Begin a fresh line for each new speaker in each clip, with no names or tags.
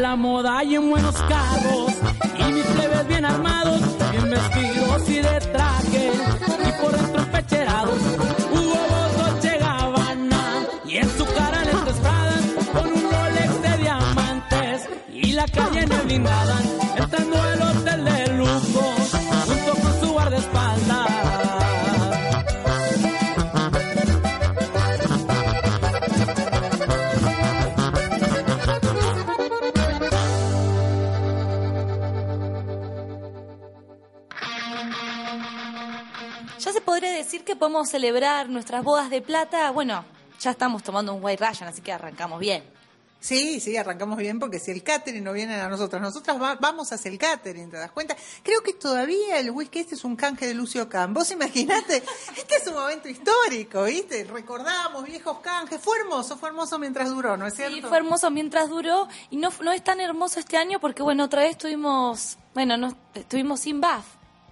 la moda y en buenos carros. Y mis plebes bien armados, bien vestidos y de traje. Y por dentro pecherados, Hugo Boss, Dolce Gabbana. Y en su cara lentes Prada, con un Rolex de diamantes. Y la calle el blindada,
que podemos celebrar nuestras bodas de plata. Bueno, ya estamos tomando un White Russian, así que arrancamos bien.
Sí, sí, arrancamos bien porque si el catering no viene a nosotros, nosotras va- vamos hacia el catering, ¿te das cuenta? Creo que todavía el whisky este es un canje de Lucio Can. Vos imaginate, este es un momento histórico, ¿viste? Recordamos viejos canjes, fue hermoso, fue hermoso mientras duró, ¿no es cierto?
Sí, fue hermoso mientras duró y no, no es tan hermoso este año porque, bueno, otra vez tuvimos, bueno, no, estuvimos sin BAF,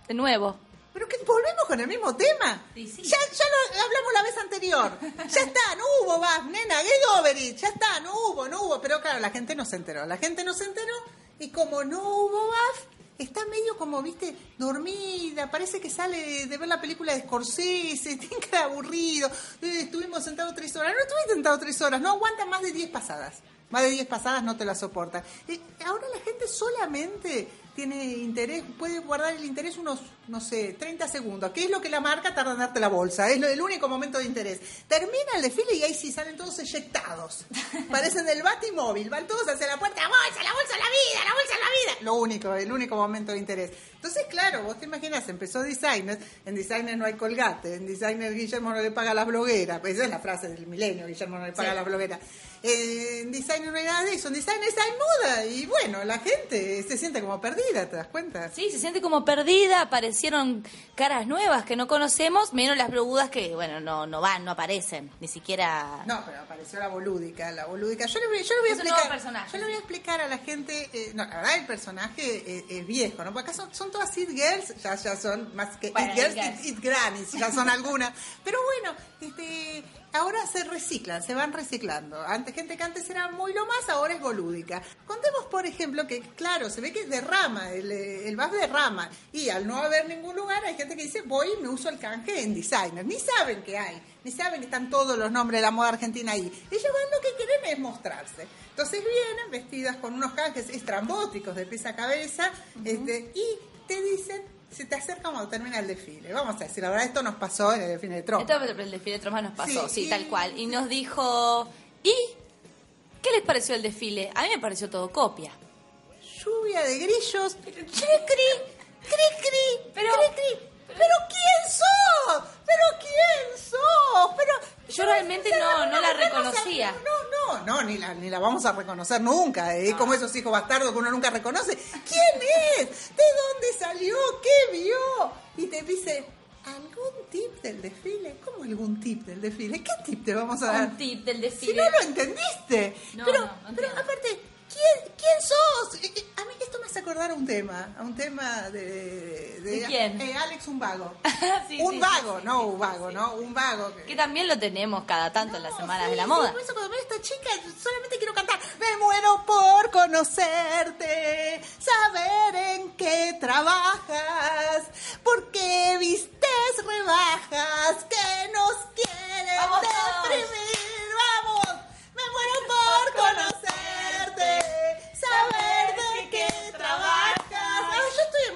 de nuevo.
Pero que volvemos con el mismo tema.
Sí, sí.
Ya, ya lo hablamos la vez anterior. Ya está, no hubo BAF, nena, get over it. Ya está, no hubo, no hubo. Pero claro, la gente no se enteró. La gente no se enteró y como no hubo BAF, está medio como, viste, dormida. Parece que sale de, ver la película de Scorsese. Tiene cara aburrido. Eh, estuvimos sentados tres horas. No estuviste sentado tres horas. No aguanta más de diez pasadas. Más de diez pasadas no te la soporta. Eh, ahora la gente solamente tiene interés, puede guardar el interés unos, no sé, 30 segundos. ¿Qué es lo que la marca tarda en darte la bolsa? Es el único momento de interés. Termina el desfile y ahí sí salen todos eyectados. Parecen del batimóvil, van todos hacia la puerta, bolsa, la bolsa, la vida, la bolsa, la vida. Lo único, el único momento de interés. Entonces, claro, vos te imaginas, empezó Designer, en Designer no hay colgate, en Designer Guillermo no le paga a las blogueras, esa es la frase del milenio, Guillermo no le paga a las blogueras. En Designer no hay nada de eso, en Designer hay moda y bueno, la gente se siente como perdida, ¿te das cuenta?
Sí, se siente como perdida, aparecieron caras nuevas que no conocemos, menos las blogudas que, bueno, no, no van, no aparecen, ni siquiera...
No, pero apareció la bolúdica, la bolúdica. Yo le voy, yo le voy a
Es
explicar. yo le voy a explicar a la gente. eh, no, la verdad el personaje eh, es viejo, ¿no? Porque acá son, son todas it girls, ya, ya son más que
Bueno,
it girls,
it girls.
it, it grannies, ya son algunas. Pero bueno, este, ahora se reciclan, se van reciclando. Antes gente que antes era muy lo más, ahora es bolúdica. Contemos, por ejemplo, que claro, se ve que derrama, el, eh, el VAS derrama. Y al no haber ningún lugar, hay gente que dice, voy y me uso el canje en designer. Ni saben que hay, ni saben que están todos los nombres de la moda argentina ahí. Ellos van lo que quieren es mostrarse. Entonces vienen vestidas con unos canjes estrambóticos de pies a cabeza este, y te dicen, se te acerca cuando termina el desfile. Vamos a decir, la verdad, esto nos pasó en el desfile de Trump.
Esto el desfile de Troma nos pasó,
Sí,
sí,
y-
tal cual. Y nos dijo, ¿y qué les pareció el desfile? A mí me pareció todo copia.
Lluvia de grillos. Cri, cri, cri, cri,
Pero-
cri, cri. ¿Pero quién sos? ¿Pero quién sos? Pero
Yo realmente no, no la reconocía.
No, no, no, ni la, ni la vamos a reconocer nunca. ¿eh? Como esos hijos bastardos que uno nunca reconoce. ¿Quién es? ¿De dónde salió? ¿Qué vio? Y te dice, ¿algún tip del desfile? ¿Cómo algún tip del desfile? ¿Qué tip te vamos a dar?
Un tip del
Si
desfile.
no lo entendiste.
No,
pero,
no, no
pero aparte, ¿quién, ¿quién sos? Eh, eh, A mí esto me hace acordar a un tema, a un tema de...
¿De quién?
eh, Alex un vago.
Sí,
un
sí,
vago,
sí,
no un vago, ¿no? Un vago. que-
Que también lo tenemos cada tanto en las
No,
semanas de la moda.
por eso cuando veo a esta chica solamente quiero cantar. Me muero por conocerte, saber en qué trabajas, porque vistes rebajas que nos quieren
Vamos
deprimir. Vamos, me muero por conocerte, saber de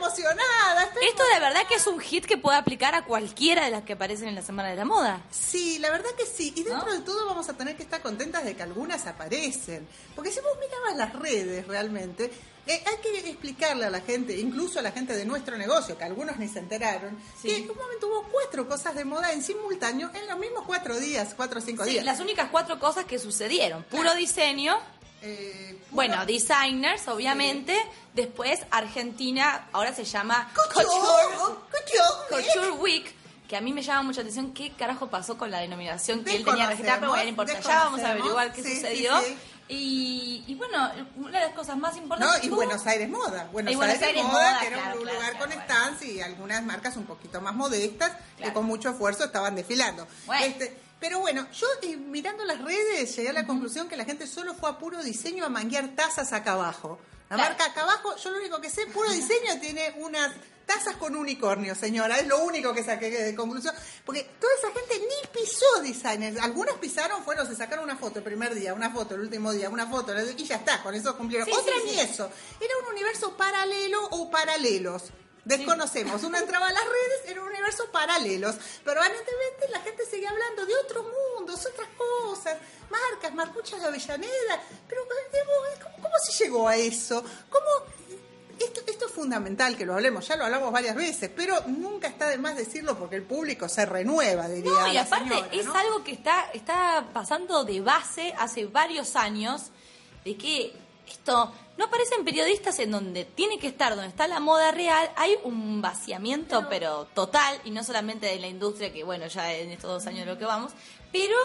emocionada. estoy
Esto de verdad que es un hit que puede aplicar a cualquiera de las que aparecen en la semana de la moda.
Sí, la verdad que sí. Y dentro
¿No?
de todo vamos a tener que estar contentas de que algunas aparecen. Porque si vos mirabas las redes realmente, eh, hay que explicarle a la gente, incluso a la gente de nuestro negocio, que algunos ni se enteraron,
Sí.
que en un momento hubo cuatro cosas de moda en simultáneo en los mismos cuatro días, cuatro o cinco
Sí,
días.
las únicas cuatro cosas que sucedieron. Puro diseño,
Eh,
bueno, designers, obviamente. Después Argentina, ahora se llama
Couture,
Couture, Week. Que a mí me llama mucha atención qué carajo pasó con la denominación que él tenía
Desconocemos,
registrada, pero bueno, no importa, ya vamos a averiguar qué
sí,
sucedió.
sí.
Y, y bueno, una de las cosas más
No,
importantes.
y
tuvo-
Buenos Aires Moda. Buenos,
Y Buenos
Aires,
Aires
Moda,
Moda,
que era
claro,
un
claro,
lugar
claro,
con stands y algunas marcas un poquito más modestas que
Claro.
con mucho esfuerzo estaban desfilando.
Bueno.
Este, Pero bueno, yo eh, mirando las redes llegué a la conclusión que la gente solo fue a puro diseño a manguear tazas acá abajo. La
Claro.
marca acá abajo, yo lo único que sé, puro diseño tiene unas tazas con unicornio, señora. Es lo único que saqué de conclusión. Porque toda esa gente ni pisó designers. Algunas pisaron, fueron, se sacaron una foto el primer día, una foto el último día, una foto, y ya está, con eso cumplieron.
Sí,
Otras
sí,
ni
sí.
eso. Era un universo paralelo o paralelos. Desconocemos. Uno entraba a las redes, era un universo paralelos. Pero aparentemente la gente sigue hablando de otros mundos, otras cosas, marcas, marcuchas de Avellaneda. Pero, ¿cómo, cómo se llegó a eso? ¿Cómo.? Esto, esto es fundamental que lo hablemos, ya lo hablamos varias veces, pero nunca está de más decirlo porque el público se renueva, diría
No, y
la
aparte
señora,
es
¿no?
algo que está, está pasando de base hace varios años, de que esto no aparecen periodistas en donde tiene que estar, donde está la moda real, hay un vaciamiento, pero, total, y no solamente de la industria, que bueno, ya en estos dos años de lo que vamos, pero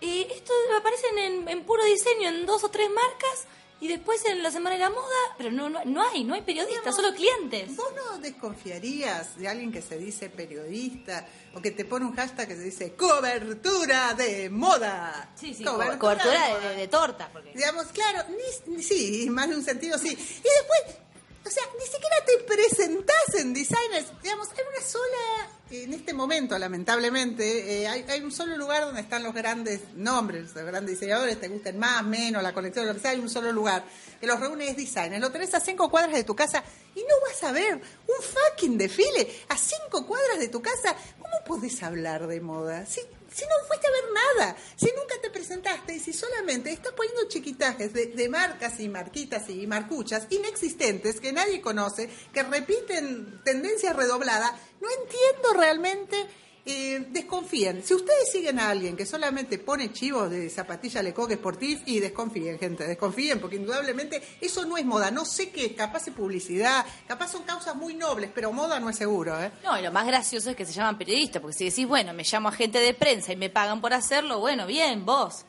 eh, esto aparecen en, en puro diseño, en dos o tres marcas, y después en la Semana de la Moda, pero no, no, no hay, no hay periodistas, solo clientes.
¿Vos no desconfiarías de alguien que se dice periodista o que te pone un hashtag que se dice cobertura de moda?
Sí, sí,
Cobertura
cobertura,
de
torta. Porque...
Digamos, claro, ni, sí, más de un sentido sí. Y después, o sea, ni siquiera te presentás en designers. Digamos, hay una sola, en este momento, lamentablemente, eh, hay, un solo lugar donde están los grandes nombres, los grandes diseñadores, te gusten más, menos, la colección, lo que sea, hay un solo lugar que los reúne es designers. Lo tenés a cinco cuadras de tu casa y no vas a ver un fucking desfile a cinco cuadras de tu casa. ¿Cómo podés hablar de moda? Si, si no fuiste a ver nada, si nunca te presentaste y si solamente estás poniendo chiquitajes de, marcas y marquitas y marcuchas inexistentes que nadie conoce, que repiten tendencias redobladas, no entiendo realmente. Eh, desconfíen. Si ustedes siguen a alguien que solamente pone chivos de zapatilla Lecoq Sportif, y desconfíen, gente, desconfíen, porque indudablemente eso no es moda. No sé qué, capaz es publicidad, capaz son causas muy nobles, pero moda no es seguro, ¿eh?
No, y lo más gracioso es que se llaman periodistas, porque si decís, bueno, me llamo agente de prensa y me pagan por hacerlo, bueno, bien, vos.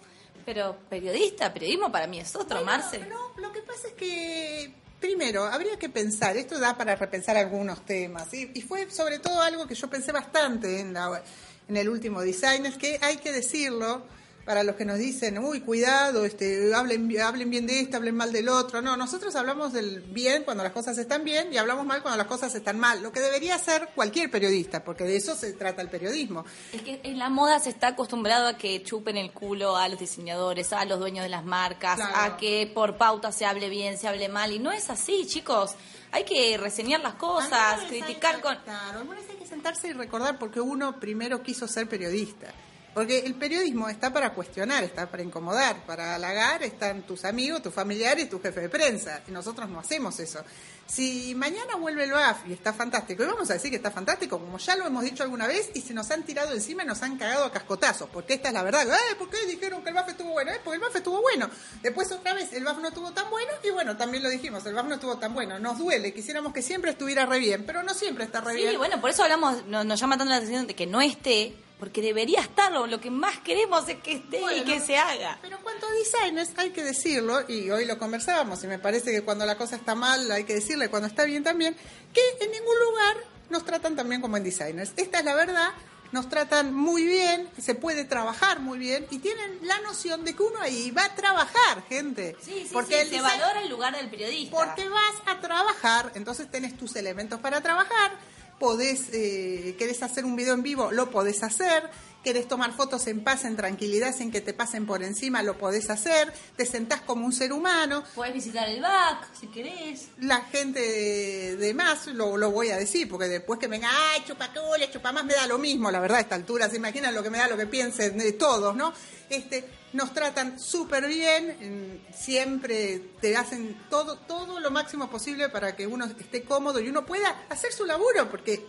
Pero periodista, periodismo para mí es otro,
Bueno,
Marce.
No, lo que pasa es que, primero, habría que pensar, esto da para repensar algunos temas, y, fue sobre todo algo que yo pensé bastante en, la- en el último design, es que hay que decirlo para los que nos dicen, uy, cuidado, este, hablen, hablen bien de esto, hablen mal del otro. No, nosotros hablamos del bien cuando las cosas están bien y hablamos mal cuando las cosas están mal, lo que debería hacer cualquier periodista, porque de eso se trata el periodismo.
Es que en la moda se está acostumbrado a que chupen el culo a los diseñadores, a los dueños de las marcas,
Claro.
a que por pauta se hable bien, se hable mal. Y no es así, chicos. Hay que reseñar las cosas, criticar
hay-
con...
Claro, hay que sentarse y recordar porque uno primero quiso ser periodista. Porque el periodismo está para cuestionar, está para incomodar, para halagar están tus amigos, tus familiares, tu jefe de prensa. Y nosotros no hacemos eso. Si mañana vuelve el BAF y está fantástico, y vamos a decir que está fantástico, como ya lo hemos dicho alguna vez, y se nos han tirado encima y nos han cagado a cascotazos, porque esta es la verdad. ¿Eh? ¿Por qué dijeron que el BAF estuvo bueno? ¿Eh? Porque el BAF estuvo bueno. Después otra vez el BAF no estuvo tan bueno, y bueno, también lo dijimos, el BAF no estuvo tan bueno. Nos duele, quisiéramos que siempre estuviera re bien, pero no siempre está re
Sí,
bien.
bueno, por eso hablamos, no- nos llama tanto la atención de que no esté, porque debería estarlo. Lo que más queremos es que esté y que se haga.
Pero cuanto a designers, hay que decirlo, y hoy lo conversábamos, y me parece que cuando la cosa está mal hay que decirle, cuando está bien también, que en ningún lugar nos tratan tan bien como en designers. Esta es la verdad, nos tratan muy bien, se puede trabajar muy bien, y tienen la noción de que uno ahí va a trabajar, gente.
Sí, sí,
porque
sí,
el
se valora el lugar del periodista.
porque vas a trabajar, entonces tenés tus elementos para trabajar, podés, eh, querés hacer un video en vivo, lo podés hacer, querés tomar fotos en paz, en tranquilidad, sin que te pasen por encima, lo podés hacer, te sentás como un ser humano,
Puedes visitar el back si querés.
la gente de, de más, lo, lo voy a decir, porque después que venga, ay, chupacoles, chupa más, me da lo mismo, la verdad, a esta altura, se imaginan lo que me da, lo que piensen de todos, ¿no? Este, nos tratan súper bien, siempre te hacen todo, todo lo máximo posible para que uno esté cómodo y uno pueda hacer su laburo, porque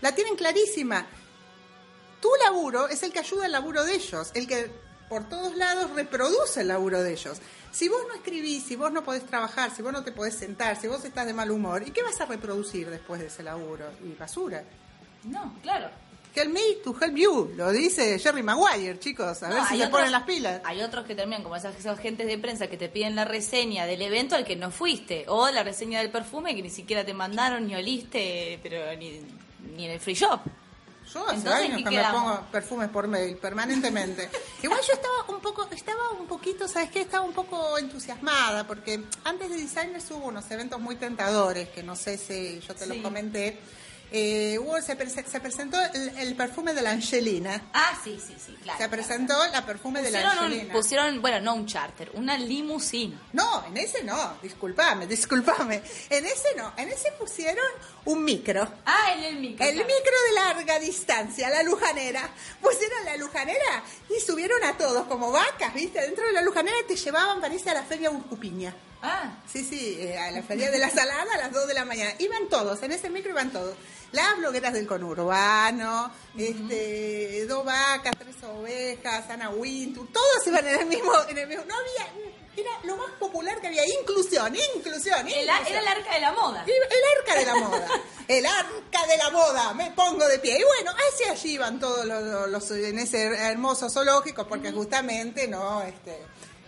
la tienen clarísima. Tu laburo es el que ayuda al laburo de ellos, el que por todos lados reproduce el laburo de ellos. Si vos no escribís, si vos no podés trabajar, si vos no te podés sentar, si vos estás de mal humor, ¿y qué vas a reproducir después de ese laburo? Y basura.
No, claro.
Help me to help you, lo dice Jerry Maguire, chicos, a
No,
ver si se
otros-
ponen las pilas.
Hay otros que terminan como esas, esos agentes de prensa que te piden la reseña del evento al que no fuiste, o la reseña del perfume que ni siquiera te mandaron ni oliste, pero ni, ni en el free shop.
Yo hace
Entonces,
años
¿qué
que me pongo perfumes por mail, permanentemente. Igual yo estaba un poco, estaba un poquito, ¿sabes qué? Estaba un poco entusiasmada, porque antes de Designers hubo unos eventos muy tentadores, que no sé si yo te los
Sí.
comenté. Eh, se, prese- se presentó el, el perfume de la Angelina.
Ah, sí, sí, sí, claro.
Se presentó la perfume de la
un-
Angelina.
pusieron, bueno, no un charter, una limusina.
No, en ese no, discúlpame, discúlpame. En ese no, en ese pusieron un micro.
Ah, en el micro.
El
claro.
micro de larga distancia, la lujanera. Pusieron la lujanera y subieron a todos como vacas, ¿viste? Dentro de la lujanera te llevaban, parece, a la feria Urcupiña.
Ah,
Sí, sí, eh, a la feria de la salada a las 2 de la mañana. Iban todos, en ese micro iban todos. Las blogueras del conurbano, este, dos vacas, tres ovejas, Ana Wintour, todos iban en el mismo, en el mismo. No había, era lo más popular que había. Inclusión, inclusión,
el-
inclusión.
era el arca de la moda.
El, el arca de la moda. El arca de la moda. Me pongo de pie. Y bueno, hacia allí iban todos los, los- los- en ese hermoso zoológico, porque justamente, ¿no? Este.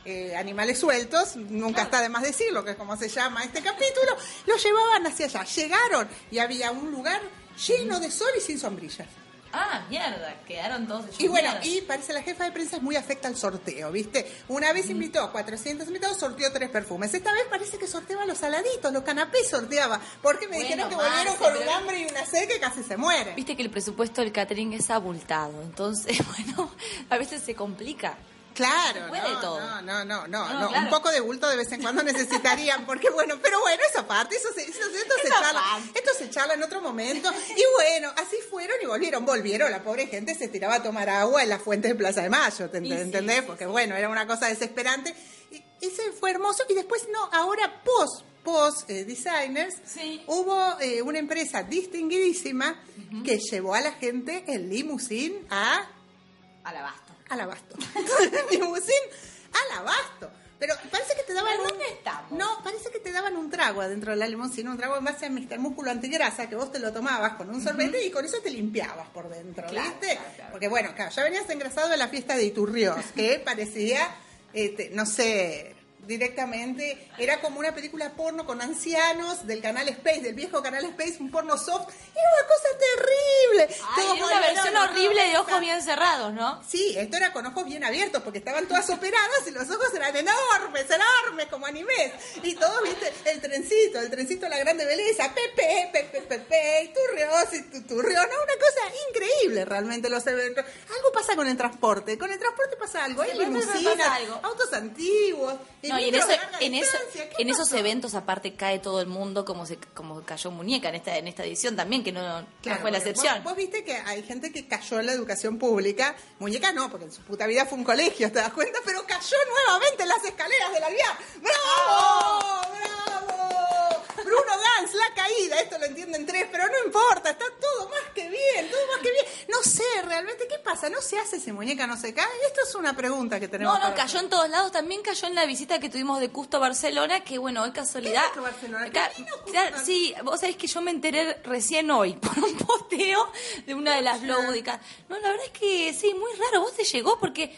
Eh, animales sueltos, nunca está de más decirlo, que es como se llama este capítulo, los llevaban hacia allá. Llegaron y había un lugar lleno de sol y sin sombrillas.
Ah, mierda, quedaron todos hechos
Y bueno,
mierda.
y parece la jefa de prensa es muy afecta al sorteo, ¿viste? Una vez invitó a 400 invitados, sorteó tres perfumes. Esta vez parece que sorteaba los saladitos, los canapés sorteaba. Porque me
Bueno,
dijeron que
Marce,
volvieron con un hambre y una sed que casi se mueren.
Viste que el presupuesto del catering es abultado, entonces, bueno, a veces se complica.
Claro,
puede
no,
todo.
no, no, no, no,
No,
no.
claro.
un poco de bulto de vez en cuando necesitarían, porque bueno, pero bueno, esa parte, eso se, eso- esto, se charla, esto se charla en otro momento, y bueno, así fueron y volvieron, volvieron, la pobre gente se tiraba a tomar agua en la fuente de Plaza de Mayo, ¿te
sí,
entendés?
sí,
porque bueno, era una cosa desesperante, y ese fue hermoso, y después no, ahora post, post eh, designers,
Sí.
hubo eh, una empresa distinguidísima que llevó a la gente en limusín a
Al abasto.
abasto. Limusín al abasto. Pero parece que te daban
¿Pero
un...
dónde estamos?
No, parece que te daban un trago adentro de la limusina, un trago en base a Mr. Músculo Antigrasa, que vos te lo tomabas con un sorbete y con eso te limpiabas por dentro,
Claro,
¿viste?
claro, claro.
Porque bueno, claro, ya venías engrasado de la fiesta de Iturrios, que parecía, este, no sé, directamente, era como una película porno con ancianos del canal Space, del viejo canal Space, un porno soft, era una cosa terrible.
Ay, era una versión horrible de ojos bien cerrados, ¿no?
Sí, esto era con ojos bien abiertos porque estaban todas operadas y los ojos eran enormes, enormes como animes. Y todos, viste, el trencito, el trencito de la grande belleza, Pepe, Pepe, Pepe, y Turrios y tu-. No, una cosa increíble realmente los eventos. Algo pasa con el transporte, con el transporte pasa algo. Hay limusinas, autos antiguos.
No, y en, eso,
de larga
en, eso,
distancia. ¿Qué
en esos eventos aparte cae todo el mundo como se como cayó muñeca en esta en esta edición también que no, no
Claro,
fue la excepción.
Vos, vos viste que hay gente que cayó en la educación pública. Muñeca no, porque en su puta vida fue un colegio, ¿te das cuenta? Pero cayó nuevamente en las escaleras del alvear. ¡Bravo! ¡Bravo! Bruno Gans, la caída. Esto lo entienden tres, pero no importa. Está todo más que bien, todo más que bien. No sé realmente qué pasa. ¿No se hace si muñeca no se cae? Esto es una pregunta que tenemos.
No, no, cayó
hacer.
en todos lados. También cayó en la visita que tuvimos de Custo a Barcelona, que bueno, es casualidad.
¿Qué es Barcelona?
Sí, vos sabés que yo me enteré recién hoy por un posteo de una de las blogudicas. No, la verdad es que sí, muy raro. ¿Vos te llegó? Porque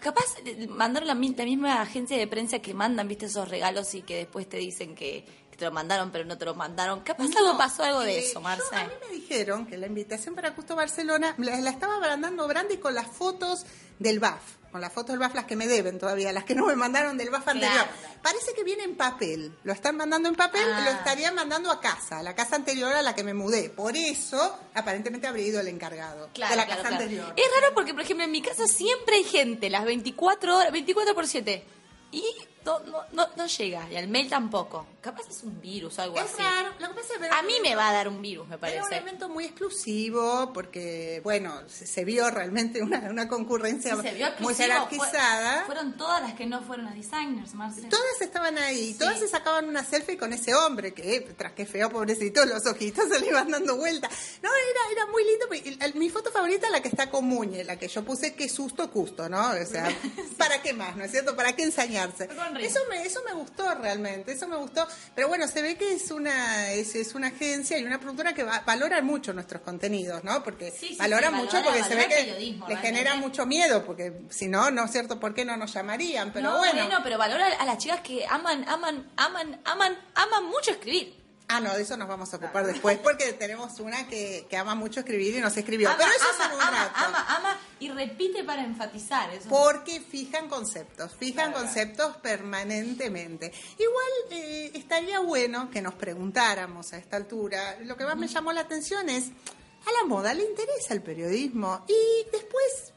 capaz mandaron la, mi- la misma agencia de prensa que mandan, viste, esos regalos y que después te dicen que te lo mandaron, pero no te lo mandaron. Capaz algo
No,
pasó algo de
eh,
eso,
yo-
Marce.
a mí me dijeron que la invitación para Custo Barcelona la, la estaba mandando Brandy con las fotos del BAF. Con las fotos del BAF, las que me deben todavía, las que no me mandaron del BAF anterior.
claro.
Parece que viene en papel. Lo están mandando en papel,
Ah.
lo estarían mandando a casa, a la casa anterior a la que me mudé. Por eso, aparentemente habría ido el encargado de la
claro,
casa anterior.
Es raro porque, por ejemplo, en mi casa siempre hay gente, las 24 horas, 24 por 7. Y no, no, no, no llega, y al mail tampoco. Capaz es un virus o algo
Es
así.
raro. Lo que pasa es que
A mí me va a dar un virus, me
Era un
parece.
evento muy exclusivo porque, bueno, se, se vio realmente una, una concurrencia
Sí,
muy jerarquizada.
Fue- fueron todas las que no fueron a designers, Marce.
Todas estaban ahí,
Sí.
todas se sacaban una selfie con ese hombre que, tras que feo, pobrecito, los ojitos se le iban dando vuelta. No, era, era muy lindo. mi foto favorita es la que está con Muñe, la que yo puse, qué susto, custo, ¿no? O sea, ¿para qué más, no es cierto? ¿Para qué ensañarse? Eso me, eso me gustó realmente, eso me gustó. Pero bueno, se ve que es una, es, es una agencia y una productora que va- valora mucho nuestros contenidos, ¿no? Porque
Sí, sí,
valora
sí,
mucho
valora-
porque se ve que le
realmente.
genera mucho miedo, porque si no, no es cierto, ¿por qué no nos llamarían? Pero
no,
bueno.
pero valora a las chicas que aman, aman, aman, aman, aman mucho escribir.
Ah, no, de eso nos vamos a ocupar después, porque tenemos una que, que ama mucho escribir y nos escribió.
Ama,
Pero eso es
ama,
en un
ama,
rato.
ama, ama y repite para enfatizar. Eso
Porque fijan conceptos, fijan
Claro.
conceptos permanentemente. Igual eh, estaría bueno que nos preguntáramos a esta altura, lo que más me llamó la atención es, ¿a la moda le interesa el periodismo? Y después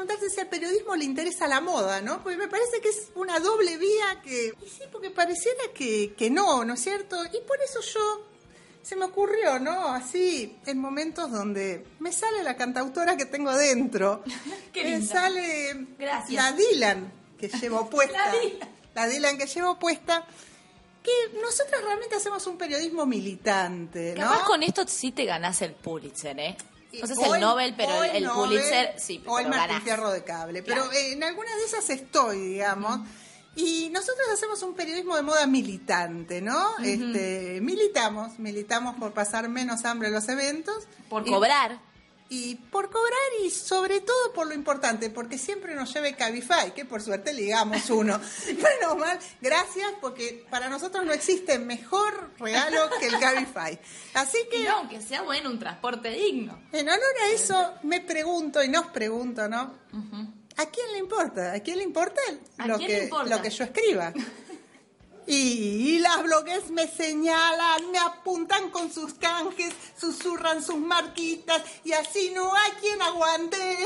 preguntarse si al periodismo le interesa la moda, ¿no? Porque me parece que es una doble vía que... Y sí, porque pareciera que, que no, ¿no es cierto? Y por eso yo se me ocurrió, ¿no? Así, en momentos donde me sale la cantautora que tengo dentro.
Qué
me
linda.
sale
Gracias.
la Dylan que llevo puesta.
La Dylan.
La Dylan que llevo puesta. Que nosotros realmente hacemos un periodismo militante, ¿no?
Capaz con esto sí te ganás el Pulitzer, ¿eh?
O
el Nobel, pero el, el
Nobel,
Pulitzer sí,
O el Martín. Fierro de Cable. Pero eh, en algunas de esas estoy, digamos. Y nosotros hacemos un periodismo de moda militante, ¿no? este, militamos, militamos por pasar menos hambre en los eventos.
Por
Y-
cobrar.
Y por cobrar y sobre todo por lo importante, porque siempre nos lleve Cabify, que por suerte ligamos uno. Menos mal, gracias, porque para nosotros no existe mejor regalo que el Cabify. Así que,
no, aunque sea bueno, un transporte digno.
en honor a eso, me pregunto y nos pregunto, ¿no? ¿A quién le importa? ¿A quién le importa
¿A
lo, que,
le importa?
lo que yo escriba? Y, las blogues me señalan, me apuntan con sus canjes, susurran sus marquitas y así no hay quien aguante.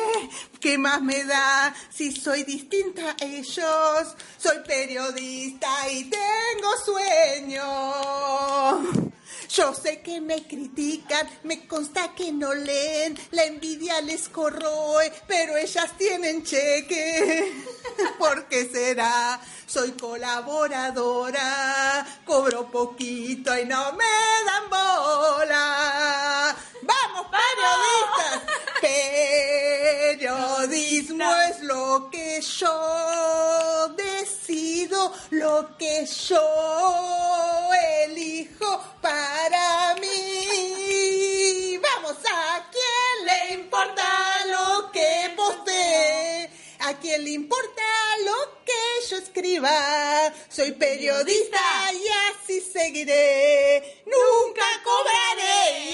¿Qué más me da si soy distinta a ellos? Soy periodista y tengo sueño. Yo sé que me critican, me consta que no leen, la envidia les corroe, pero ellas tienen cheque. ¿Por qué será? Soy colaboradora, cobro poquito y no me dan bola. ¡Vamos, periodistas! Periodismo es lo que yo decido, lo que yo elijo para mí. Vamos, ¿a quién le importa lo que postee? ¿A quién le importa lo que yo escriba? Soy periodista y así seguiré. Nunca cobraré.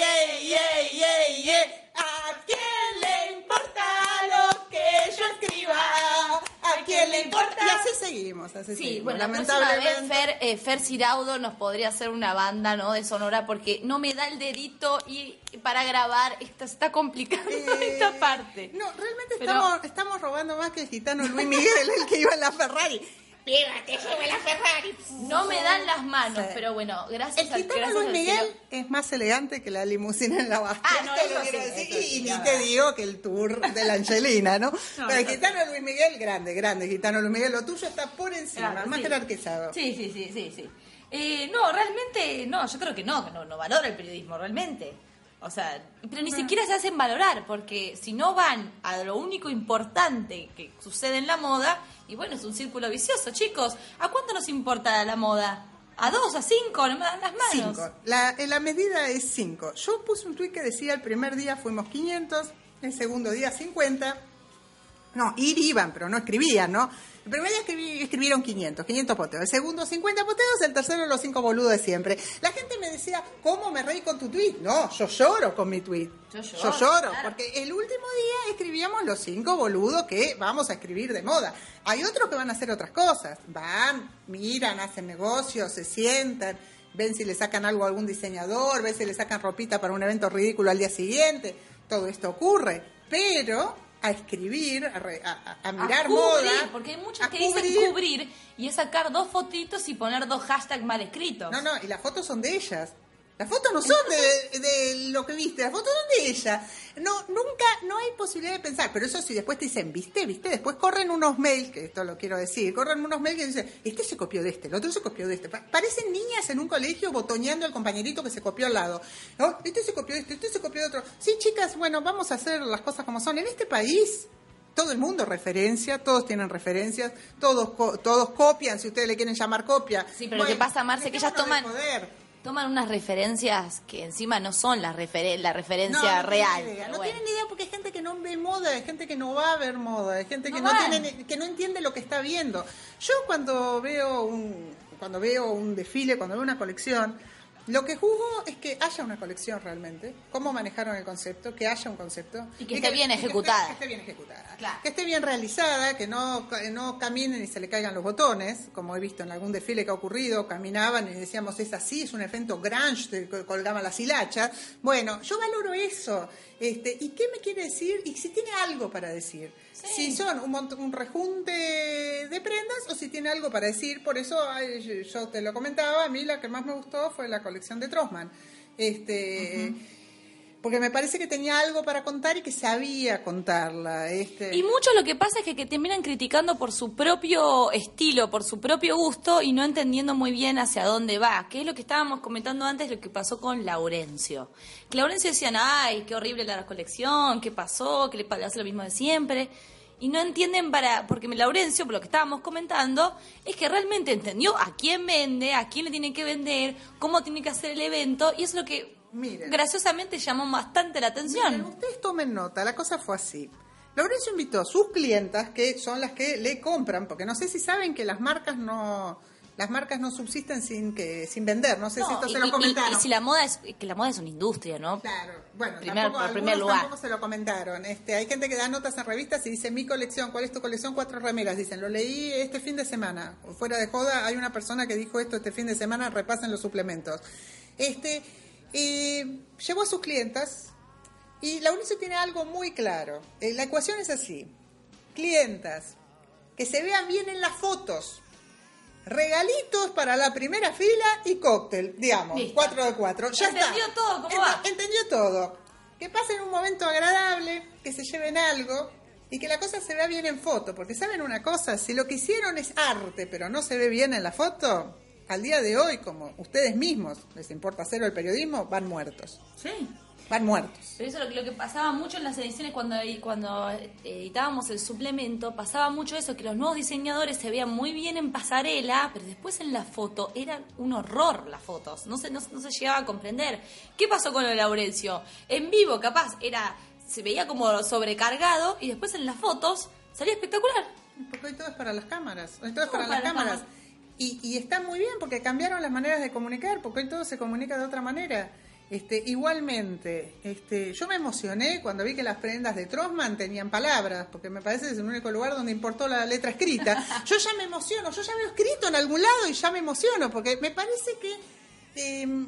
Sí, bueno, la próxima vez
lamentablemente.
Fer, eh, Fer Ciraudo nos podría hacer una banda, ¿no? De Sonora, porque no me da el dedito y para grabar esta, está complicando
Eh,
esta parte.
No, realmente
Pero-
estamos, estamos robando más que el gitano Luis Miguel, el que iba en la Ferrari. Te llevo la Ferrari.
No me dan las manos,
Sí.
pero bueno, gracias
El
al
gitano
gracias
Luis
al
Miguel
cielo.
es más elegante que la limusina en la.
Ah, no,
Te
eso
lo
sí,
quiero decir.
eso sí,
y ni te digo que el tour de la Angelina, ¿no? Pero el gitano Luis Miguel, grande, grande. Gitano Luis Miguel, lo tuyo está por encima,
Claro,
más
sí.
jerarquizado.
Sí, sí, sí, sí, sí. Eh, no, realmente, no, yo creo que no, que no, no valora el periodismo, realmente. O sea, pero ni siquiera se hacen valorar, porque si no van a lo único importante que sucede en la moda, y bueno, es un círculo vicioso, chicos. ¿A cuánto nos importa la moda? ¿A dos, a cinco? No me dan las manos.
Cinco. La, eh, la medida es 5. Yo puse un tuit que decía el primer día fuimos 500, el segundo día 50. No, ir iban, pero no escribían, ¿no? El primer día escribieron 500, 500 poteos. El segundo 50 poteos, el tercero los cinco boludos de siempre. La gente me decía, ¿cómo me reí con tu tuit? No, yo lloro con mi tuit.
Yo lloro,
lloro,
claro.
porque el último día escribíamos los cinco boludos que vamos a escribir de moda. Hay otros que van a hacer otras cosas. Van, miran, hacen negocios, se sientan, ven si le sacan algo a algún diseñador, ven si le sacan ropita para un evento ridículo al día siguiente. Todo esto ocurre. Pero a escribir, a, re- a- a- mirar
a cubrir,
moda.
porque hay muchos
a
que dicen cubrir y es sacar dos fotitos y poner dos hashtags mal escritos.
No, no, y las fotos son de ellas. Las fotos no son de, de lo que viste, las fotos son de ella. No, nunca, no hay posibilidad de pensar. Pero eso sí, después te dicen, ¿viste? ¿Viste? Después corren unos mails, que esto lo quiero decir, corren unos mails que dicen, este se copió de este, el otro se copió de este. Pa- parecen niñas en un colegio botoneando al compañerito que se copió al lado. ¿No? Este se copió de este, este se copió de otro. Sí, chicas, bueno, vamos a hacer las cosas como son. En este país, todo el mundo referencia, todos tienen referencias, todos co- todos copian, si ustedes le quieren llamar copia.
Sí, pero lo que pasa, Marce, que ellas toman-. Toman unas referencias que encima no son las referen- la
No,
referencia
no
real.
tienen idea, no
bueno.
tienen idea porque hay gente que no ve moda, hay gente que no va a ver moda, hay gente que
No
no, tiene, que no entiende lo que está viendo. Yo cuando veo un cuando veo un desfile, cuando veo una colección, Lo que juzgo es que haya una colección realmente, cómo manejaron el concepto, que haya un concepto.
Y que esté bien ejecutada.
Que esté, bien ejecutada.
Claro.
Que esté bien realizada, que no, no caminen y se le caigan los botones, como he visto en algún desfile que ha ocurrido, caminaban y decíamos, es así, es un evento grunge, colgaban las hilachas. Bueno, yo valoro eso. Este, ¿Y qué me quiere decir? Y si tiene algo para decir. Si son un, un rejunte de prendas o si tiene algo para decir. Por eso ay, yo te lo comentaba, a mí la que más me gustó fue la colección de Trossman. Este, Porque me parece que tenía algo para contar y que sabía contarla. Este,
Y mucho lo que pasa es que, que terminan criticando por su propio estilo, por su propio gusto y no entendiendo muy bien hacia dónde va, que es lo que estábamos comentando antes, lo que pasó con Laurencio. Que Laurencio decían, ay, qué horrible la colección, qué pasó, que le hace lo mismo de siempre. Y no entienden para, porque Laurencio, por lo que estábamos comentando, es que realmente entendió a quién vende, a quién le tiene que vender, cómo tiene que hacer el evento, y es lo que
Miren.
graciosamente llamó bastante la atención.
Miren, ustedes tomen nota, la cosa fue así. Laurencio invitó a sus clientas, que son las que le compran, porque no sé si saben que las marcas no las marcas no subsisten sin que sin vender, no sé si esto
y,
se lo
y-
comentaron.
y si la moda es que la moda es una industria, ¿no?
Claro, bueno,
Primer-
tampoco,
por primer lugar.
tampoco se lo comentaron. Este, hay gente que da notas en revistas y dice mi colección, ¿cuál es tu colección? Cuatro remeras, dicen, lo leí este fin de semana. Fuera de joda, hay una persona que dijo esto este fin de semana, repasen los suplementos. Este, eh, llevó a sus clientas y Lauricio tiene algo muy claro. Eh, la ecuación es así. Clientas, que se vean bien en las fotos. Regalitos para la primera fila y cóctel, digamos,
Listo.
4 de 4. Ya
Entendió
está.
todo, ¿cómo va?
Entendió todo. Que pasen un momento agradable, que se lleven algo y que la cosa se vea bien en foto. Porque saben una cosa, si lo que hicieron es arte, pero no se ve bien en la foto, al día de hoy, como ustedes mismos les importa cero el periodismo, van muertos.
Sí.
Van muertos.
Pero eso es lo que, lo que pasaba mucho en las ediciones cuando, cuando editábamos el suplemento, pasaba mucho eso, que los nuevos diseñadores se veían muy bien en pasarela, pero después en la foto eran un horror las fotos, no se, no, no se llegaba a comprender. ¿Qué pasó con lo de Laurencio? En vivo capaz era se veía como sobrecargado y después en las fotos salía espectacular.
Porque hoy todo es para las cámaras. Hoy todo es para,
para
las
las
cámaras.
cámaras.
Y, y está muy bien porque cambiaron las maneras de comunicar, porque hoy todo se comunica de otra manera. Este, igualmente, este, yo me emocioné cuando vi que las prendas de Trossman tenían palabras, porque me parece que es el único lugar donde importó la letra escrita. Yo ya me emociono, yo ya veo escrito en algún lado y ya me emociono, porque me parece que, eh,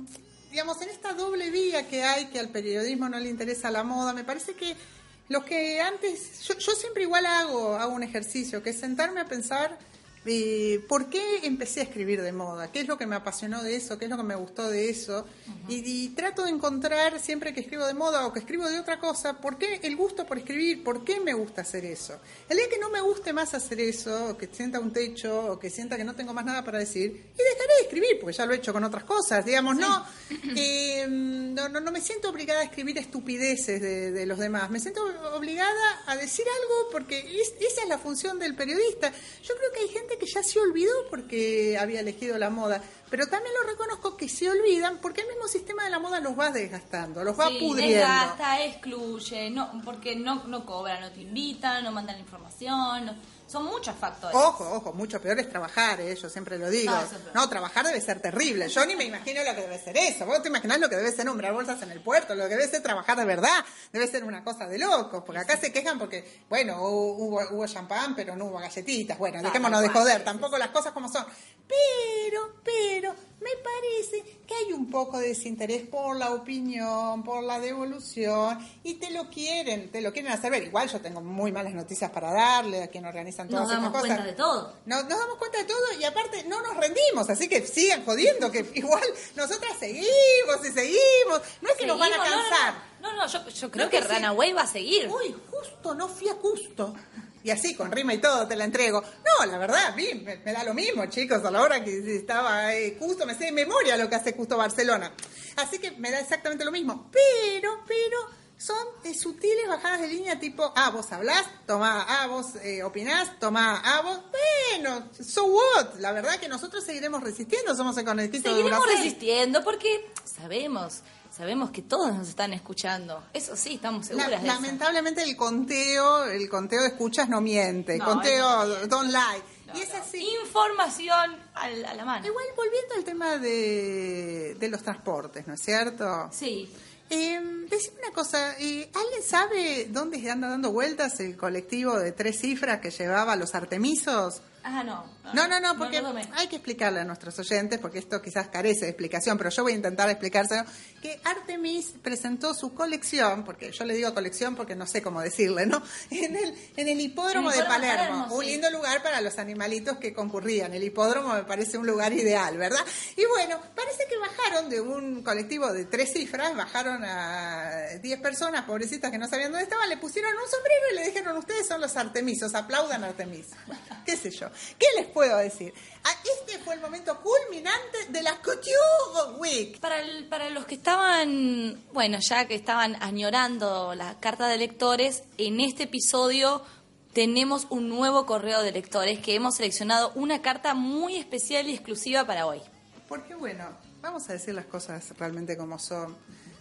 digamos, en esta doble vía que hay, que al periodismo no le interesa la moda, me parece que lo que antes, yo, yo siempre igual hago, hago un ejercicio, que es sentarme a pensar eh, por qué empecé a escribir de moda, qué es lo que me apasionó de eso, qué es lo que me gustó de eso, y, y trato de encontrar siempre que escribo de moda o que escribo de otra cosa, por qué el gusto por escribir, por qué me gusta hacer eso. El día que no me guste más hacer eso, o que sienta un techo, o que sienta que no tengo más nada para decir, y dejaré de escribir, porque ya lo he hecho con otras cosas, digamos, no, eh, no, no, no me siento obligada a escribir estupideces de, de los demás, me siento obligada a decir algo porque es- esa es la función del periodista. Yo creo que hay gente que ya se olvidó porque había elegido la moda, pero también lo reconozco que se olvidan porque el mismo sistema de la moda los va desgastando, los va
Sí,
pudriendo.
desgasta, excluye, no, porque no, no cobran, no te invitan, no mandan información, no- son muchos factores.
Ojo, ojo, mucho peor es trabajar, ¿eh? yo siempre lo digo.
No,
trabajar debe ser terrible. Yo ni me imagino lo que debe ser eso. Vos te imaginás lo que debe ser nombrar bolsas en el puerto, lo que debe ser trabajar de verdad. Debe ser una cosa de locos, porque acá se quejan porque, bueno, hubo, hubo champán, pero no hubo galletitas. Bueno, dejémonos de joder, tampoco las cosas como son. Pero, pero, me parece que hay un poco de desinterés por la opinión, por la devolución, y te lo quieren, te lo quieren hacer ver. Igual yo tengo muy malas noticias para darle a quien organizan todas
Nos
estas
damos
cosas.
cuenta de todo.
Nos, nos damos cuenta de todo y aparte no nos rendimos, así que sigan jodiendo, que igual nosotras seguimos y seguimos. No es que nos van a
Seguimos, no, no,
cansar.
No, no, yo, yo creo
No,
que,
que sí.
Runaway va a seguir.
Uy, justo, no fui a Custo. Y así, con rima y todo, te la entrego. No, la verdad, a mí me, me da lo mismo, chicos, a la hora que estaba eh, Custo, me sé de memoria lo que hace Custo Barcelona. Así que me da exactamente lo mismo. Pero, pero, son eh, sutiles bajadas de línea tipo, ah, vos hablás, tomá, ah, vos eh, opinás, tomá, ah, vos, bueno, so what. La verdad que nosotros seguiremos resistiendo, somos el
Seguiremos resistiendo porque sabemos, sabemos que todos nos están escuchando. Eso sí, estamos
La-
seguras de eso.
lamentablemente el conteo, el conteo de escuchas no miente,
No,
conteo
eso no
don't lie. Y es así.
Información al- a la mano.
Igual volviendo al tema de, de los transportes, ¿no es cierto?
Sí.
Eh, decime una cosa, eh, ¿alguien sabe dónde anda dando vueltas el colectivo de tres cifras que llevaba a los Artemisos?
Ah, no.
No, no, no, porque hay que explicarle a nuestros oyentes, porque esto quizás carece de explicación, pero yo voy a intentar explicárselo, que Artemis presentó su colección, porque yo le digo colección porque no sé cómo decirle, ¿no? En el, en el hipódromo
El
de
hipódromo de
Palermo,
Palermo,
un
sí.
lindo lugar para los animalitos que concurrían. El hipódromo me parece un lugar ideal, ¿verdad? Y bueno, parece que bajaron de un colectivo de tres cifras, bajaron a 10 personas, pobrecitas que no sabían dónde estaban, le pusieron un sombrero y le dijeron, ustedes son los Artemisos, aplaudan Artemis. Qué sé yo. ¿Qué les puedo decir? Ah, Este fue el momento culminante de la Couture Week.
Para, el- para los que estaban, bueno, ya que estaban añorando la carta de lectores, en este episodio tenemos un nuevo correo de lectores que hemos seleccionado una carta muy especial y exclusiva para hoy.
Porque bueno, vamos a decir las cosas realmente como son.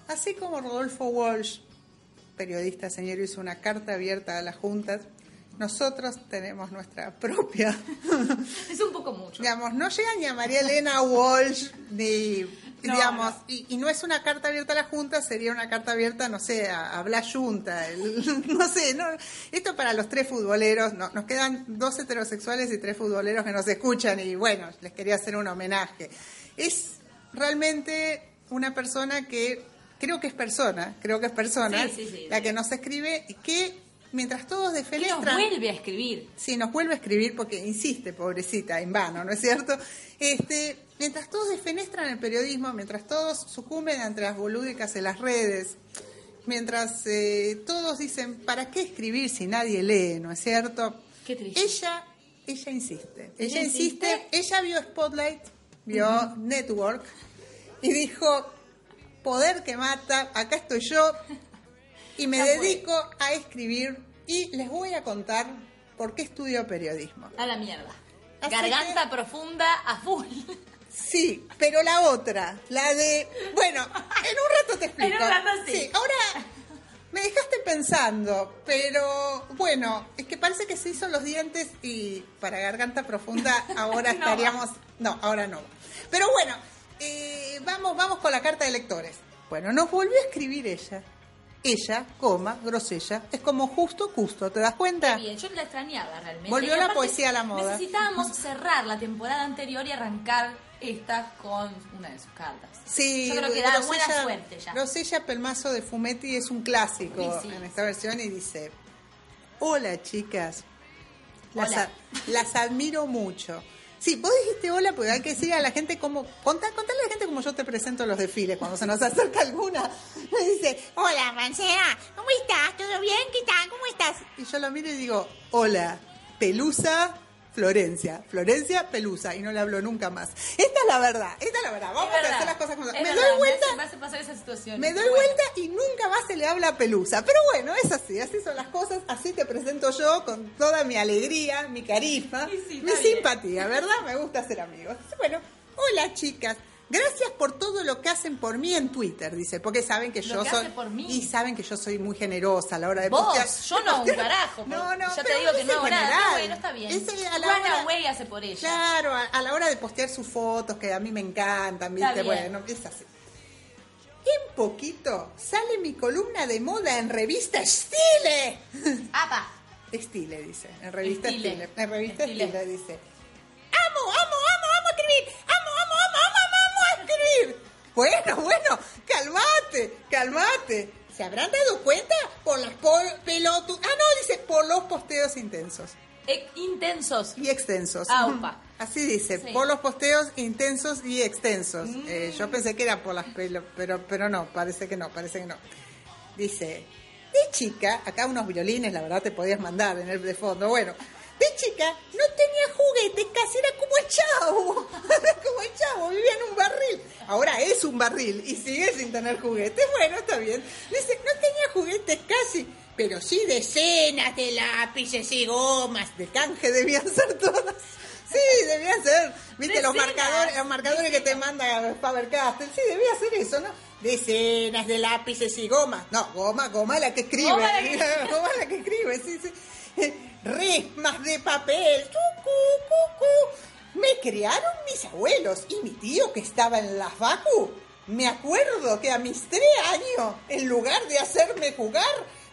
Así como Rodolfo Walsh, periodista señor, hizo una carta abierta a las juntas, nosotros tenemos nuestra propia.
Es un poco mucho.
digamos, no llega ni a María Elena Walsh, ni.
No,
digamos,
no.
Y, y no es una carta abierta a la Junta, sería una carta abierta, no sé, a, a Blas Junta, el- no sé, no, esto para los tres futboleros, no, nos quedan dos heterosexuales y tres futboleros que nos escuchan y bueno, les quería hacer un homenaje. Es realmente una persona que, creo que es persona, creo que es persona,
Sí, sí, sí,
la que nos escribe y que mientras todos
Que nos
defenestran...
vuelve a escribir.
Sí, nos vuelve a escribir porque insiste, pobrecita, en vano, ¿no es cierto? Este, mientras todos desfenestran el periodismo, mientras todos sucumben ante las bolúdicas en las redes, mientras eh, todos dicen, ¿para qué escribir si nadie lee, ¿no es cierto?
Qué triste.
Ella, ella insiste. Ella, insiste. ella vio Spotlight, vio Network y dijo, poder que mata, acá estoy yo y me dedico a escribir y les voy a contar por qué estudio periodismo.
A la mierda.
Así
Garganta profunda a full.
Sí, pero la otra, la de, bueno, en un rato te explico.
En un rato sí.
ahora me dejaste pensando, pero bueno, es que parece que se hizo los dientes y para garganta profunda ahora
No
estaríamos, no, ahora no. Pero bueno, eh, vamos, vamos con la carta de lectores. Bueno, nos volvió a escribir ella. Ella, coma, grosella, es como justo, justo, ¿te das cuenta?
Bien, yo la extrañaba realmente.
Volvió la poesía a la moda.
Necesitábamos cerrar la temporada anterior y arrancar esta con una de sus cartas.
Sí,
Yo creo que da buena
Grosella-
suerte ya.
Grosella Pelmazo de Fumetti es un clásico
Sí, sí.
en esta versión y dice, hola chicas, las,
Hola.
las admiro mucho. Sí, vos dijiste hola, porque hay que decir a la gente cómo, contar, a la gente como yo te presento los desfiles cuando se nos acerca alguna. Me dice, hola Mancera, ¿cómo estás? ¿Todo bien? ¿Qué tal? ¿Cómo estás? Y yo la miro y digo, hola, Pelusa Florencia, Florencia Pelusa, y no le hablo nunca más. Esta es la verdad, esta es la verdad, vamos
verdad,
a hacer las cosas como Me
verdad,
doy vuelta
Me hace, me hace pasar esa situación.
me doy
Bueno.
vuelta y nunca más se le habla a Pelusa. Pero bueno, es así, así son las cosas, así te presento yo con toda mi alegría, mi carisma,
Sí, sí,
mi
bien.
simpatía, ¿verdad? Me gusta ser amigos. Bueno, hola chicas. Gracias por todo lo que hacen por mí en Twitter, dice, porque saben que
Lo
yo
que
soy
hace por mí.
y saben que yo soy muy generosa a la hora de
Vos,
postear.
yo no, un carajo.
No, no,
ya te digo que no hago nada.
general.
Pero bueno, está bien.
Ese a la hora-
hace por ella.
Claro, a, a la hora de postear sus fotos, que a mí me encantan, ¿viste? Bueno, es así. En poquito sale mi columna de moda en revista Stile.
Apa.
Stile dice, en revista
Stile.
En revista.
Stile,
dice. Amo, amo, Bueno, bueno, calmate, calmate. ¿Se habrán dado cuenta por las pelotas? Ah, no, dice por los posteos intensos
Eh, intensos.
y extensos.
Aupa.
Así dice,
Sí.
por los posteos intensos y extensos.
Mm.
Eh, yo pensé que era por las pelos, pero, pero no, parece que no, parece que no. Dice, de chica, acá unos violines, la verdad te podías mandar en el de fondo. Bueno, de chica no tenía juguetes, casi era como el chavo. como el chavo, vivía en un barril. Ahora es un barril y sigue sin tener juguetes. Bueno, está bien. Dice, no tenía juguetes casi, pero sí decenas de lápices y gomas. De canje debían ser todas. Sí, debían ser. Viste, los marcadores, los marcadores que te manda Faber Castell. Sí, debía ser eso, ¿no? Decenas de lápices y gomas. No, goma, goma la que escribe.
Goma la que-
Goma la que escribe, sí, sí. resmas de papel, tucu, cucu. Me criaron mis abuelos y mi tío que estaba en las vacu. Me acuerdo que a mis tres años, en lugar de hacerme jugar,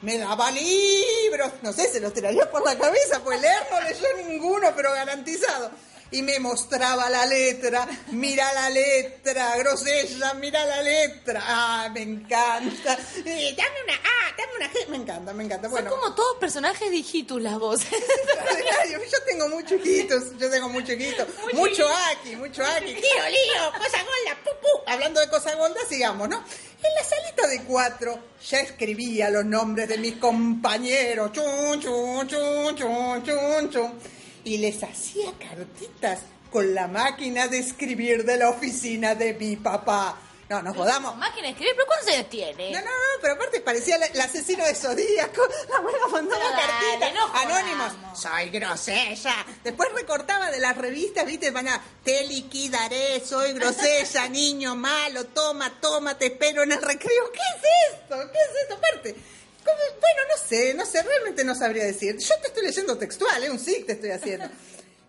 me daba libros. No sé, se los tiraría por la cabeza, pues leer no leyó ninguno, pero garantizado y me mostraba la letra, mira la letra, grosella, mira la letra, ah, me encanta, Eh, dame una A, dame una G, me encanta, me encanta, bueno.
Son como todos personajes de hijitus las voces.
Yo tengo muchos hijitos, yo tengo muchos hijitos, mucho aquí, mucho aquí, tío, lío, cosa golda, pu, pu. Hablando de cosa golda, sigamos, ¿no? En la salita de cuatro ya escribía los nombres de mis compañeros, chun, chun, chun, chun, chun, chun, y les hacía cartitas con la máquina de escribir de la oficina de mi papá. No, nos jodamos.
Máquina de escribir, pero ¿cuántos años tiene?
No, no, no, pero aparte parecía el, el asesino de Zodíaco. La abuela mandaba cartitas.
no.
Anónimos. Soy grosella. Después recortaba de las revistas, viste, van a, te liquidaré, soy grosella, niño malo, toma, toma, te espero en el recreo. ¿Qué es esto? ¿Qué es esto? Aparte. Bueno, no sé, no sé, realmente no sabría decir. Yo te estoy leyendo textual, ¿eh? un sí te estoy haciendo.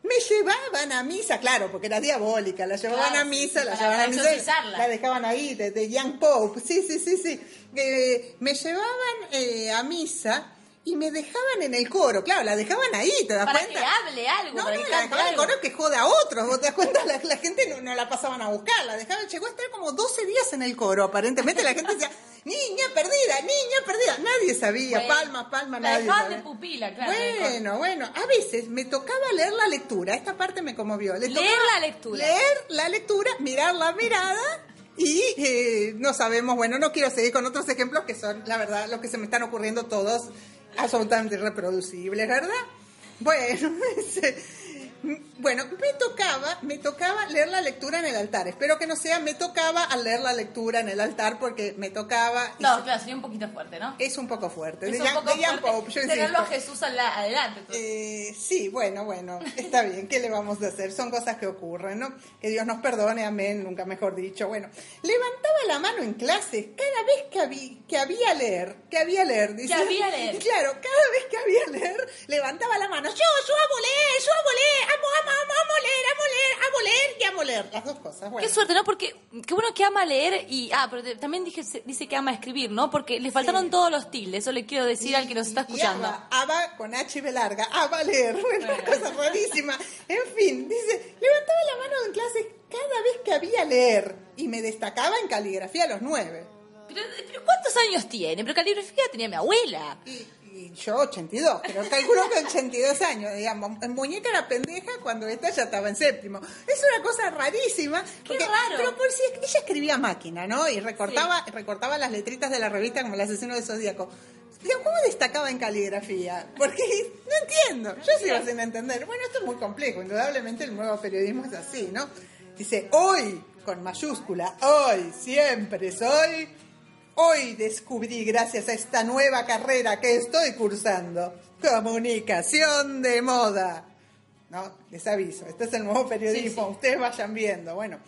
Me llevaban a misa, claro, porque era diabólica, la llevaban
Claro,
a misa,
sí,
la llevaban a misa, la dejaban ahí, de, de Young Pope, sí, sí, sí, sí. Eh, me llevaban eh, a misa y me dejaban en el coro, claro, la dejaban ahí, ¿te das
Para
cuenta?
que hable algo,
No,
para
no,
que
la dejaban en el coro que joda a otros, vos te das cuenta, la, la gente no, no la pasaban a buscar, la dejaban, llegó a estar como 12 días en el coro, aparentemente la gente decía, niña perdida, niña perdida, nadie sabía,
Bueno,
palma, palma,
la
nadie sabía.
de pupila, claro.
Bueno, bueno, a veces me tocaba leer la lectura, esta parte me conmovió. Le
Leer la lectura.
Leer la lectura, mirar la mirada y eh, no sabemos, bueno, no quiero seguir con otros ejemplos que son, la verdad, los que se me están ocurriendo todos absolutamente reproducibles, ¿verdad? Bueno, bueno, me tocaba, me tocaba leer la lectura en el altar. Espero que no sea me tocaba al leer la lectura en el altar porque me tocaba...
No, claro, sería un poquito fuerte, ¿no?
Es un poco fuerte.
Es un poco
de Jan
fuerte
Pope, yo
tenerlo a. Jesús adelante.
Eh, sí, bueno, bueno, está bien, ¿qué le vamos a hacer? Son cosas que ocurren, ¿no? Que Dios nos perdone, amén, nunca mejor dicho. Bueno, levantaba la mano en clases cada vez que, había, que había leer, que había leer, dice.
Que había leer.
Y claro, cada vez que había leer, levantaba la mano. Yo, yo amo leer, yo amo leer, amo, amo, amo leer, amo leer, amo leer y amo leer. Las dos cosas, bueno.
Qué suerte, ¿no? Porque qué bueno que ama leer y... Ah, pero te- también dije, dice que ama escribir, ¿no? Porque le faltaron todos los tildes. Eso le quiero decir al que nos está escuchando.
Aba, Aba con H y B larga, Aba leer, bueno, una cosa rarísima. En fin, dice, levantaba la mano en clase cada vez que había leer y me destacaba en caligrafía a los nueve.
Pero, pero ¿cuántos años tiene? Pero caligrafía tenía mi abuela.
Y, y yo 82, pero calculo que 82 años, digamos. En muñeca era pendeja cuando esta ya estaba en séptimo. Es una cosa rarísima.
Qué raro.
Pero por si ella escribía máquina, ¿no? Y recortaba, recortaba las letritas de la revista como el asesino de Zodíaco. ¿Cómo destacaba en caligrafía? Porque no entiendo, yo sigo sin entender. Bueno, esto es muy complejo, indudablemente el nuevo periodismo es así, ¿no? Dice, hoy, con mayúscula, hoy, siempre soy, hoy descubrí gracias a esta nueva carrera que estoy cursando, comunicación de moda. No, les aviso, este es el nuevo periodismo, ustedes vayan viendo. Bueno,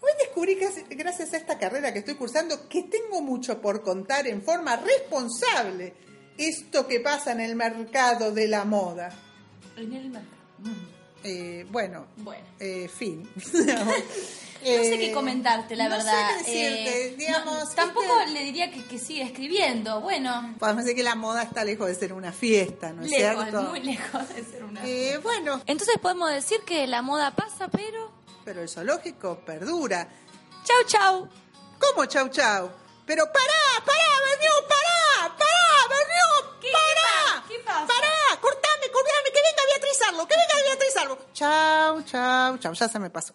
hoy descubrí que gracias a esta carrera que estoy cursando que tengo mucho por contar en forma responsable esto que pasa en el mercado de la moda.
En el mercado.
Eh, bueno,
Bueno.
eh, fin.
No sé qué comentarte, la
no
verdad.
sé qué decirte,
Eh, no,
digamos.
tampoco le diría que, que siga escribiendo. Bueno,
Podemos decir que la moda está lejos de ser una fiesta, ¿no es
lejos,
cierto?
muy lejos de ser una.
Eh, bueno,
Entonces podemos decir que la moda pasa, pero.
pero el zoológico perdura.
Chau, chau.
¿Cómo chau chau? Pero pará, pará, Bernió, pará, pará,
¿Qué-
pará.
qué pasa?
Pará, cortame, cortame, que venga Beatriz Arlo, que venga Beatriz Arlo. Chau, chau, chau, ya se me pasó.